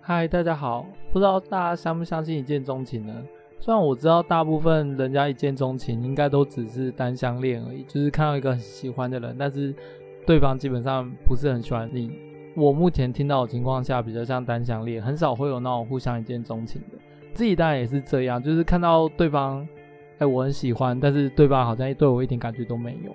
嗨，大家好。不知道大家相不相信一见钟情呢？虽然我知道大部分人家一见钟情应该都只是单相恋而已，就是看到一个很喜欢的人，但是对方基本上不是很喜欢你。我目前听到的情况下比较像单相恋，很少会有那种互相一见钟情的。自己当然也是这样，就是看到对方，哎，我很喜欢，但是对方好像对我一点感觉都没有。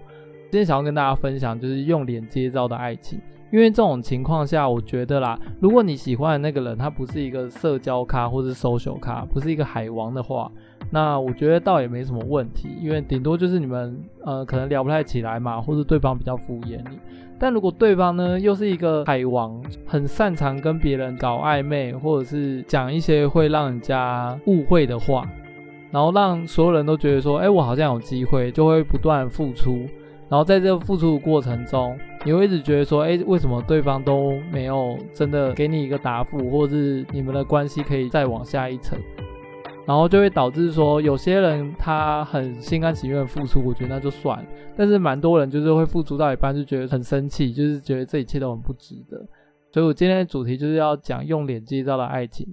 今天想要跟大家分享，就是用脸接招的爱情。因为这种情况下，我觉得啦，如果你喜欢的那个人他不是一个社交咖或是 social 咖，不是一个海王的话，那我觉得倒也没什么问题。因为顶多就是你们呃可能聊不太起来嘛，或者对方比较敷衍你。但如果对方呢又是一个海王，很擅长跟别人搞暧昧，或者是讲一些会让人家误会的话，然后让所有人都觉得说，哎，我好像有机会，就会不断付出。然后在这个付出的过程中，你会一直觉得说，哎，为什么对方都没有真的给你一个答复，或是你们的关系可以再往下一层？然后就会导致说，有些人他很心甘情愿付出，我觉得那就算了。但是蛮多人就是会付出到一半就觉得很生气，就是觉得这一切都很不值得。所以我今天的主题就是要讲用脸接招的爱情。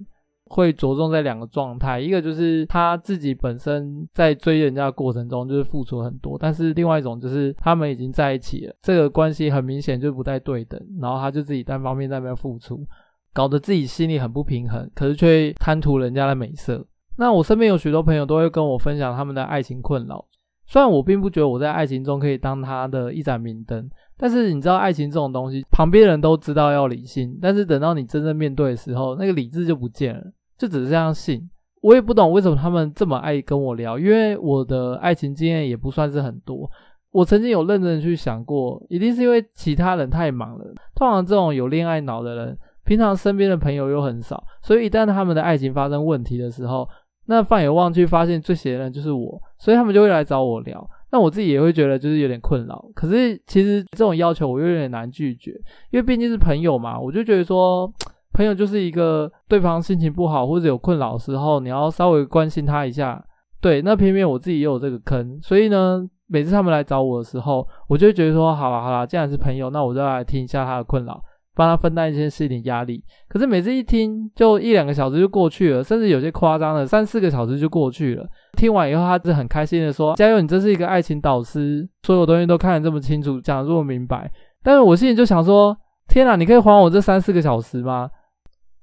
会着重在两个状态，一个就是他自己本身在追人家的过程中就是付出很多，但是另外一种就是他们已经在一起了，这个关系很明显就不太对等，然后他就自己单方面在那边付出，搞得自己心里很不平衡，可是却贪图人家的美色。那我身边有许多朋友都会跟我分享他们的爱情困扰，虽然我并不觉得我在爱情中可以当他的一盏明灯，但是你知道爱情这种东西，旁边人都知道要理性，但是等到你真正面对的时候，那个理智就不见了。就只是这样信，我也不懂为什么他们这么爱跟我聊，因为我的爱情经验也不算是很多。我曾经有认真去想过，一定是因为其他人太忙了。通常这种有恋爱脑的人，平常身边的朋友又很少，所以一旦他们的爱情发生问题的时候，那放眼望去，发现最闲的人就是我，所以他们就会来找我聊。那我自己也会觉得就是有点困扰。可是其实这种要求我又有点难拒绝，因为毕竟是朋友嘛，我就觉得说。朋友就是一个对方心情不好或者有困扰时候，你要稍微关心他一下。对，那偏偏我自己也有这个坑，所以呢，每次他们来找我的时候，我就会觉得说，好啦好啦，既然是朋友，那我就要来听一下他的困扰，帮他分担一些心理压力。可是每次一听，就一两个小时就过去了，甚至有些夸张的，三四个小时就过去了。听完以后，他是很开心的说：“加油，你真是一个爱情导师，所有东西都看得这么清楚，讲得这么明白。”但是我心里就想说：“天哪，你可以还我这三四个小时吗？”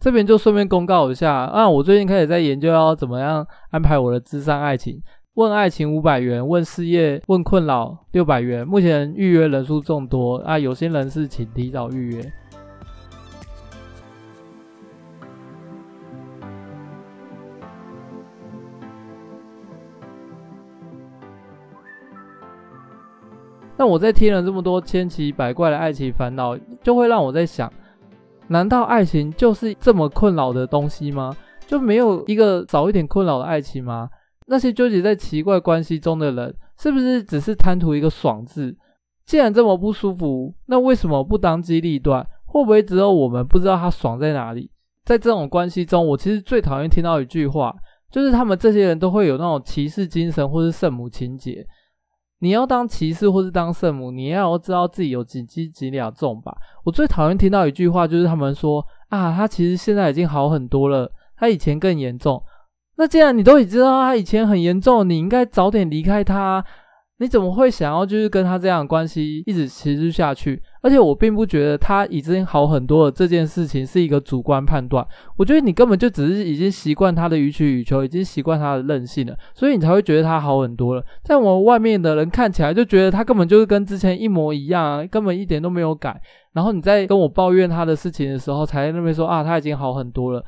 这边就顺便公告一下啊，我最近开始在研究要怎么样安排我的智商爱情，问爱情五百元，问事业，问困扰六百元。目前预约人数众多啊，有心人士请提早预约。那我在听了这么多千奇百怪的爱情烦恼，就会让我在想。难道爱情就是这么困扰的东西吗？就没有一个少一点困扰的爱情吗？那些纠结在奇怪关系中的人，是不是只是贪图一个爽字？既然这么不舒服，那为什么不当机立断？会不会只有我们不知道他爽在哪里？在这种关系中，我其实最讨厌听到一句话，就是他们这些人都会有那种骑士精神或是圣母情结。你要当骑士或是当圣母，你要知道自己有几斤几两重吧。我最讨厌听到一句话，就是他们说啊，他其实现在已经好很多了，他以前更严重。那既然你都已经知道他以前很严重，你应该早点离开他。你怎么会想要就是跟他这样的关系一直持续下去？而且我并不觉得他已经好很多了，这件事情是一个主观判断。我觉得你根本就只是已经习惯他的予取予求，已经习惯他的任性了，所以你才会觉得他好很多了。在我们外面的人看起来就觉得他根本就是跟之前一模一样啊，根本一点都没有改。然后你在跟我抱怨他的事情的时候，才在那边说啊，他已经好很多了。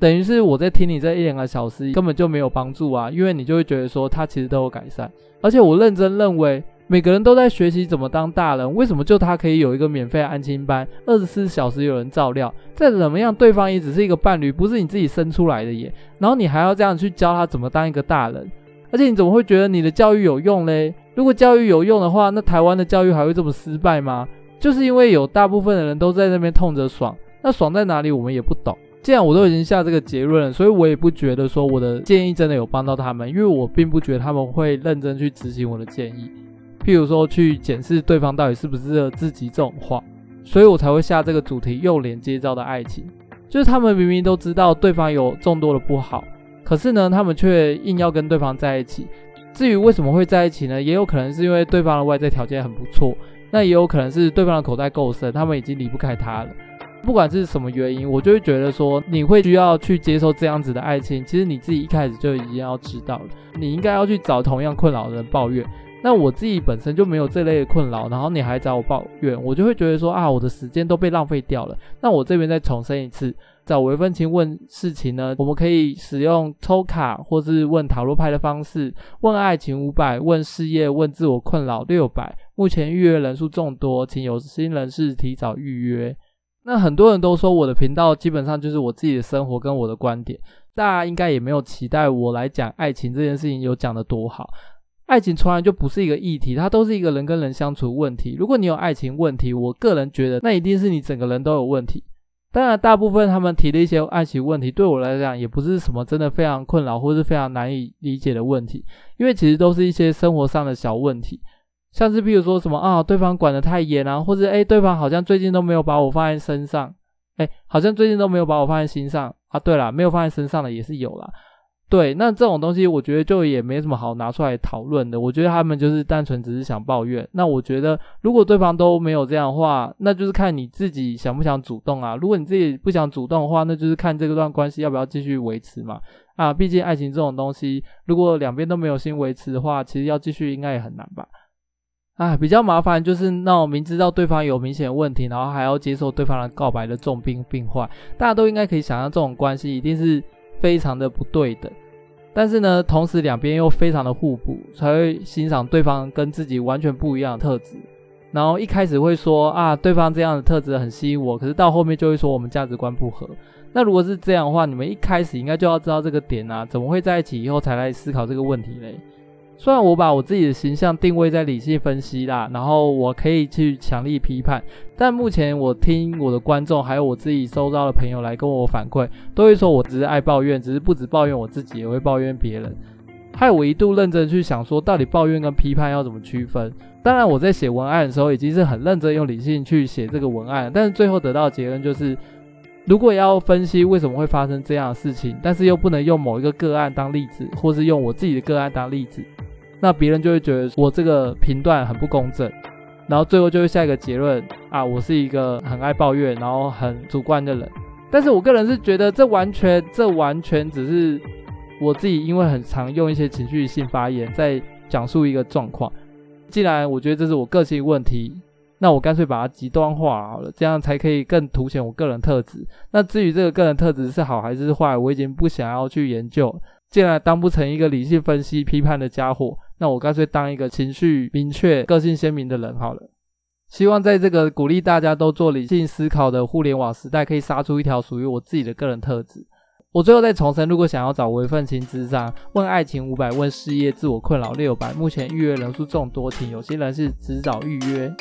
等于是我在听你这一两个小时根本就没有帮助啊，因为你就会觉得说他其实都有改善，而且我认真认为每个人都在学习怎么当大人，为什么就他可以有一个免费安亲班，二十四小时有人照料，再怎么样对方也只是一个伴侣，不是你自己生出来的耶，然后你还要这样去教他怎么当一个大人，而且你怎么会觉得你的教育有用嘞？如果教育有用的话，那台湾的教育还会这么失败吗？就是因为有大部分的人都在那边痛着爽，那爽在哪里我们也不懂。既然我都已经下这个结论，所以我也不觉得说我的建议真的有帮到他们，因为我并不觉得他们会认真去执行我的建议。譬如说去检视对方到底是不是适合自己这种话，所以我才会下这个主题：幼脸接招的爱情。就是他们明明都知道对方有众多的不好，可是呢，他们却硬要跟对方在一起。至于为什么会在一起呢？也有可能是因为对方的外在条件很不错，那也有可能是对方的口袋够深，他们已经离不开他了。不管是什么原因，我就会觉得说，你会需要去接受这样子的爱情，其实你自己一开始就已经要知道了，你应该要去找同样困扰的人抱怨。那我自己本身就没有这类的困扰，然后你还找我抱怨，我就会觉得说啊，我的时间都被浪费掉了。那我这边再重申一次，找微奋青问事情呢，我们可以使用抽卡或是问塔罗牌的方式，问爱情五百，问事业，问自我困扰六百。目前预约人数众多，请有心人士提早预约。那很多人都说我的频道基本上就是我自己的生活跟我的观点，大家应该也没有期待我来讲爱情这件事情有讲得多好。爱情从来就不是一个议题，它都是一个人跟人相处问题。如果你有爱情问题，我个人觉得那一定是你整个人都有问题。当然，大部分他们提的一些爱情问题，对我来讲也不是什么真的非常困扰或是非常难以理解的问题，因为其实都是一些生活上的小问题，像是比如说什么啊，对方管得太严啊，或者诶，对方好像最近都没有把我放在身上，诶，好像最近都没有把我放在心上啊。对啦，没有放在身上的也是有啦。对，那这种东西我觉得就也没什么好拿出来讨论的。我觉得他们就是单纯只是想抱怨。那我觉得如果对方都没有这样的话，那就是看你自己想不想主动啊。如果你自己不想主动的话，那就是看这个段关系要不要继续维持嘛。啊，毕竟爱情这种东西，如果两边都没有心维持的话，其实要继续应该也很难吧。啊，比较麻烦就是那种明知道对方有明显问题，然后还要接受对方的告白的重病病患，大家都应该可以想象这种关系一定是。非常的不对等，但是呢，同时两边又非常的互补，才会欣赏对方跟自己完全不一样的特质。然后一开始会说啊，对方这样的特质很吸引我，可是到后面就会说我们价值观不合。那如果是这样的话，你们一开始应该就要知道这个点啊，怎么会在一起以后才来思考这个问题嘞？虽然我把我自己的形象定位在理性分析啦，然后我可以去强力批判，但目前我听我的观众还有我自己收到的朋友来跟我反馈，都会说我只是爱抱怨，只是不止抱怨我自己，也会抱怨别人。害我一度认真去想说，到底抱怨跟批判要怎么区分？当然我在写文案的时候已经是很认真用理性去写这个文案，但是最后得到的结论就是，如果要分析为什么会发生这样的事情，但是又不能用某一个个案当例子，或是用我自己的个案当例子。那别人就会觉得我这个评断很不公正，然后最后就会下一个结论啊，我是一个很爱抱怨，然后很主观的人。但是我个人是觉得这完全这完全只是我自己，因为很常用一些情绪性发言在讲述一个状况。既然我觉得这是我个性问题，那我干脆把它极端化好了，这样才可以更凸显我个人特质。那至于这个个人特质是好还是坏，我已经不想要去研究。既然当不成一个理性分析批判的家伙，那我干脆当一个情绪明确、个性鲜明的人好了。希望在这个鼓励大家都做理性思考的互联网时代，可以杀出一条属于我自己的个人特质。我最后再重申，如果想要找微奋青咨商，问爱情五百，问事业自我困扰六百，目前预约人数众多，请有些人士提早预约。